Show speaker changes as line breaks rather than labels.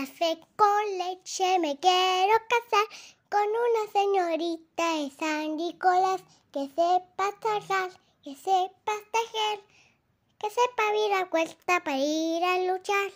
Con leche me quiero casar con una señorita de San Nicolás que sepa trabajar, que sepa tejer, que sepa ir a cuesta para ir a luchar.